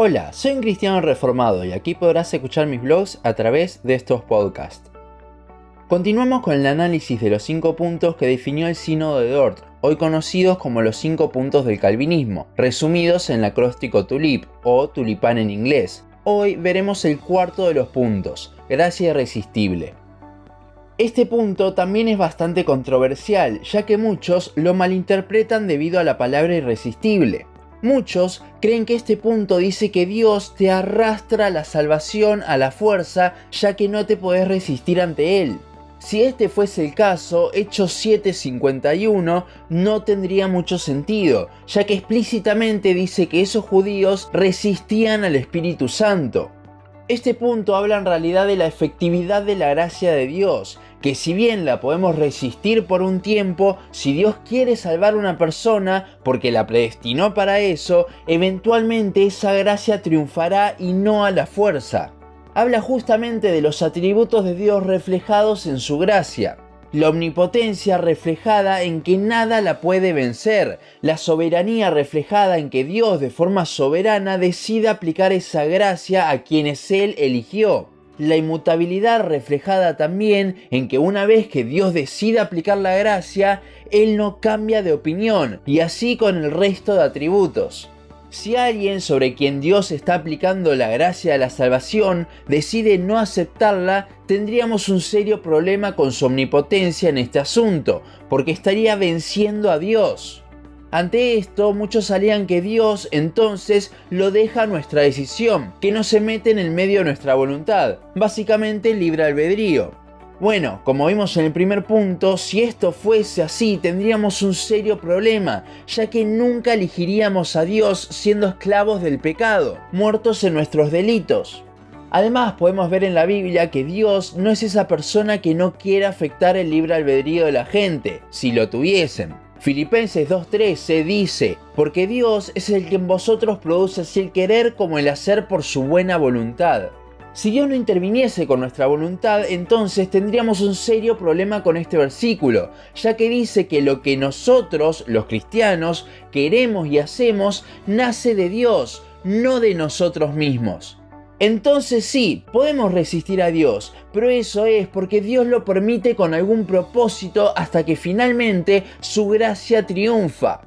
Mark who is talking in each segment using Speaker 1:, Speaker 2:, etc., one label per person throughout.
Speaker 1: Hola, soy un cristiano reformado y aquí podrás escuchar mis blogs a través de estos podcasts. Continuamos con el análisis de los cinco puntos que definió el Sínodo de Dort, hoy conocidos como los cinco puntos del calvinismo, resumidos en el acróstico tulip o tulipán en inglés. Hoy veremos el cuarto de los puntos, gracia irresistible. Este punto también es bastante controversial, ya que muchos lo malinterpretan debido a la palabra irresistible. Muchos creen que este punto dice que Dios te arrastra la salvación a la fuerza ya que no te podés resistir ante Él. Si este fuese el caso, Hechos 7:51 no tendría mucho sentido, ya que explícitamente dice que esos judíos resistían al Espíritu Santo. Este punto habla en realidad de la efectividad de la gracia de Dios, que si bien la podemos resistir por un tiempo, si Dios quiere salvar a una persona porque la predestinó para eso, eventualmente esa gracia triunfará y no a la fuerza. Habla justamente de los atributos de Dios reflejados en su gracia la omnipotencia reflejada en que nada la puede vencer, la soberanía reflejada en que Dios de forma soberana decide aplicar esa gracia a quienes Él eligió. La inmutabilidad reflejada también en que una vez que Dios decide aplicar la gracia, Él no cambia de opinión, y así con el resto de atributos. Si alguien sobre quien Dios está aplicando la gracia de la salvación decide no aceptarla, tendríamos un serio problema con su omnipotencia en este asunto, porque estaría venciendo a Dios. Ante esto, muchos salían que Dios entonces lo deja a nuestra decisión, que no se mete en el medio de nuestra voluntad, básicamente libre albedrío. Bueno, como vimos en el primer punto, si esto fuese así, tendríamos un serio problema, ya que nunca elegiríamos a Dios siendo esclavos del pecado, muertos en nuestros delitos. Además, podemos ver en la Biblia que Dios no es esa persona que no quiere afectar el libre albedrío de la gente, si lo tuviesen. Filipenses 2.13 dice, porque Dios es el que en vosotros produce así el querer como el hacer por su buena voluntad. Si Dios no interviniese con nuestra voluntad, entonces tendríamos un serio problema con este versículo, ya que dice que lo que nosotros, los cristianos, queremos y hacemos, nace de Dios, no de nosotros mismos. Entonces sí, podemos resistir a Dios, pero eso es porque Dios lo permite con algún propósito hasta que finalmente su gracia triunfa.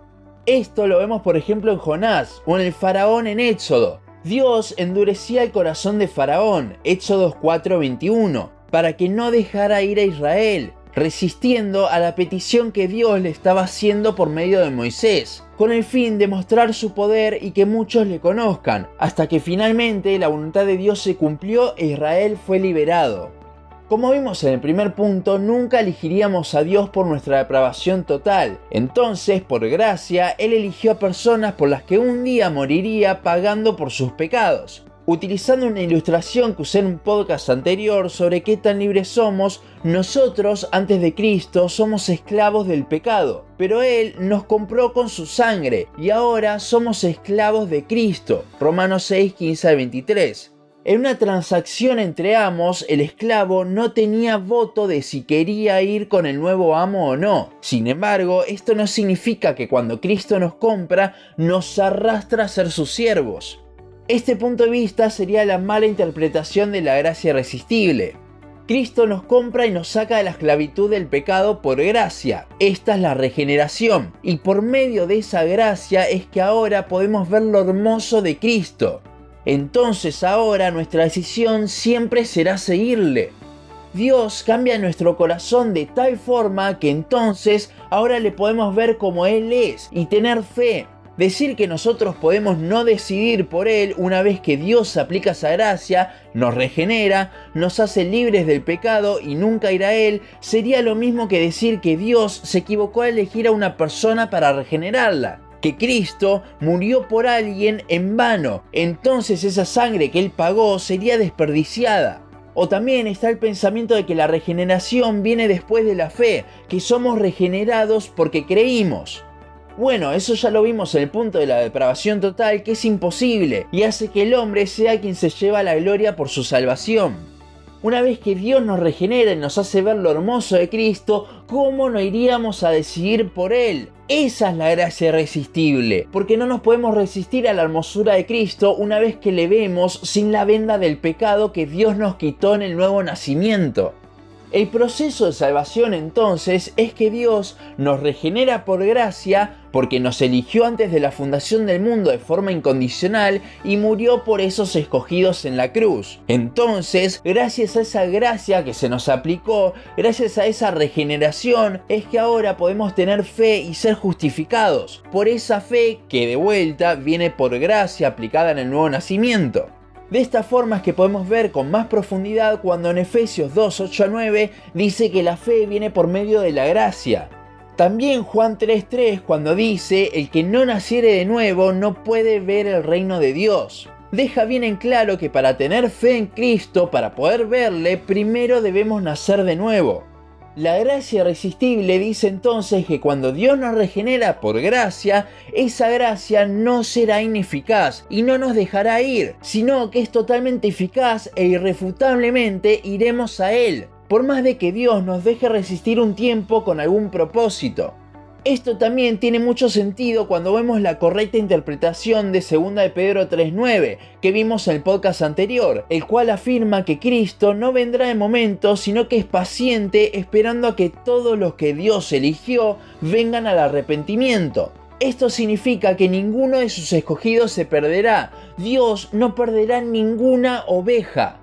Speaker 1: Esto lo vemos por ejemplo en Jonás o en el faraón en Éxodo. Dios endurecía el corazón de Faraón, Éxodo 4:21, para que no dejara ir a Israel, resistiendo a la petición que Dios le estaba haciendo por medio de Moisés, con el fin de mostrar su poder y que muchos le conozcan, hasta que finalmente la voluntad de Dios se cumplió e Israel fue liberado. Como vimos en el primer punto, nunca elegiríamos a Dios por nuestra depravación total. Entonces, por gracia, Él eligió a personas por las que un día moriría pagando por sus pecados. Utilizando una ilustración que usé en un podcast anterior sobre qué tan libres somos, nosotros antes de Cristo somos esclavos del pecado, pero Él nos compró con su sangre y ahora somos esclavos de Cristo. Romanos 6, 15 23. En una transacción entre amos, el esclavo no tenía voto de si quería ir con el nuevo amo o no. Sin embargo, esto no significa que cuando Cristo nos compra, nos arrastra a ser sus siervos. Este punto de vista sería la mala interpretación de la gracia irresistible. Cristo nos compra y nos saca de la esclavitud del pecado por gracia. Esta es la regeneración. Y por medio de esa gracia es que ahora podemos ver lo hermoso de Cristo entonces ahora nuestra decisión siempre será seguirle. Dios cambia nuestro corazón de tal forma que entonces ahora le podemos ver como Él es y tener fe. Decir que nosotros podemos no decidir por Él una vez que Dios aplica esa gracia, nos regenera, nos hace libres del pecado y nunca irá a Él, sería lo mismo que decir que Dios se equivocó al elegir a una persona para regenerarla que Cristo murió por alguien en vano, entonces esa sangre que él pagó sería desperdiciada. O también está el pensamiento de que la regeneración viene después de la fe, que somos regenerados porque creímos. Bueno, eso ya lo vimos en el punto de la depravación total, que es imposible y hace que el hombre sea quien se lleva la gloria por su salvación. Una vez que Dios nos regenera y nos hace ver lo hermoso de Cristo, ¿cómo no iríamos a decidir por Él? Esa es la gracia irresistible, porque no nos podemos resistir a la hermosura de Cristo una vez que le vemos sin la venda del pecado que Dios nos quitó en el nuevo nacimiento. El proceso de salvación entonces es que Dios nos regenera por gracia porque nos eligió antes de la fundación del mundo de forma incondicional y murió por esos escogidos en la cruz. Entonces, gracias a esa gracia que se nos aplicó, gracias a esa regeneración, es que ahora podemos tener fe y ser justificados por esa fe que de vuelta viene por gracia aplicada en el nuevo nacimiento. De esta forma es que podemos ver con más profundidad cuando en Efesios 2, 8 a 9 dice que la fe viene por medio de la gracia. También Juan 3.3 cuando dice, el que no naciere de nuevo no puede ver el reino de Dios. Deja bien en claro que para tener fe en Cristo, para poder verle, primero debemos nacer de nuevo. La gracia irresistible dice entonces que cuando Dios nos regenera por gracia, esa gracia no será ineficaz y no nos dejará ir, sino que es totalmente eficaz e irrefutablemente iremos a Él, por más de que Dios nos deje resistir un tiempo con algún propósito. Esto también tiene mucho sentido cuando vemos la correcta interpretación de 2 de Pedro 3.9 que vimos en el podcast anterior, el cual afirma que Cristo no vendrá de momento, sino que es paciente esperando a que todos los que Dios eligió vengan al arrepentimiento. Esto significa que ninguno de sus escogidos se perderá, Dios no perderá ninguna oveja.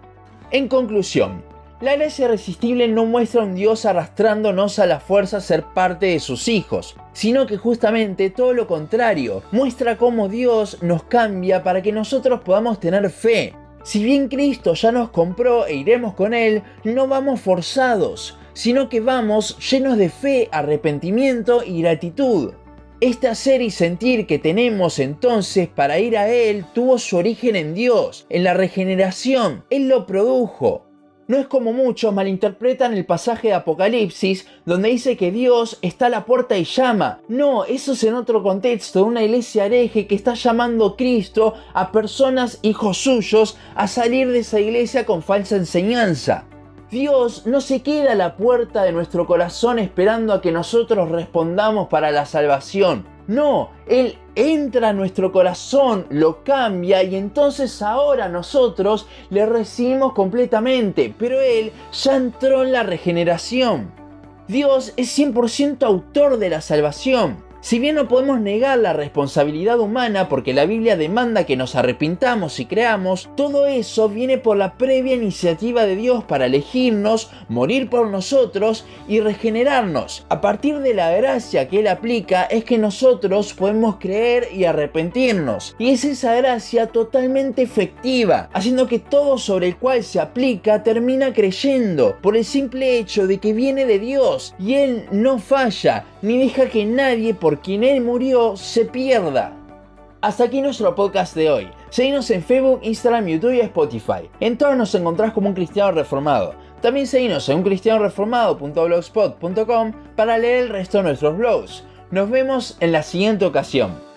Speaker 1: En conclusión, la gracia irresistible no muestra a un Dios arrastrándonos a la fuerza a ser parte de sus hijos, sino que justamente todo lo contrario, muestra cómo Dios nos cambia para que nosotros podamos tener fe. Si bien Cristo ya nos compró e iremos con Él, no vamos forzados, sino que vamos llenos de fe, arrepentimiento y gratitud. Este hacer y sentir que tenemos entonces para ir a Él tuvo su origen en Dios, en la regeneración. Él lo produjo. No es como muchos malinterpretan el pasaje de Apocalipsis donde dice que Dios está a la puerta y llama. No, eso es en otro contexto, una iglesia hereje que está llamando a Cristo a personas, hijos suyos, a salir de esa iglesia con falsa enseñanza. Dios no se queda a la puerta de nuestro corazón esperando a que nosotros respondamos para la salvación. No, Él entra a nuestro corazón, lo cambia y entonces ahora nosotros le recibimos completamente, pero Él ya entró en la regeneración. Dios es 100% autor de la salvación. Si bien no podemos negar la responsabilidad humana porque la Biblia demanda que nos arrepintamos y creamos, todo eso viene por la previa iniciativa de Dios para elegirnos, morir por nosotros y regenerarnos. A partir de la gracia que Él aplica es que nosotros podemos creer y arrepentirnos. Y es esa gracia totalmente efectiva, haciendo que todo sobre el cual se aplica termina creyendo por el simple hecho de que viene de Dios y Él no falla ni deja que nadie por quien Él murió se pierda. Hasta aquí nuestro podcast de hoy. Seguinos en Facebook, Instagram, YouTube y Spotify. En todos nos encontrás como un cristiano reformado. También seguinos en uncristianoreformado.blogspot.com para leer el resto de nuestros blogs. Nos vemos en la siguiente ocasión.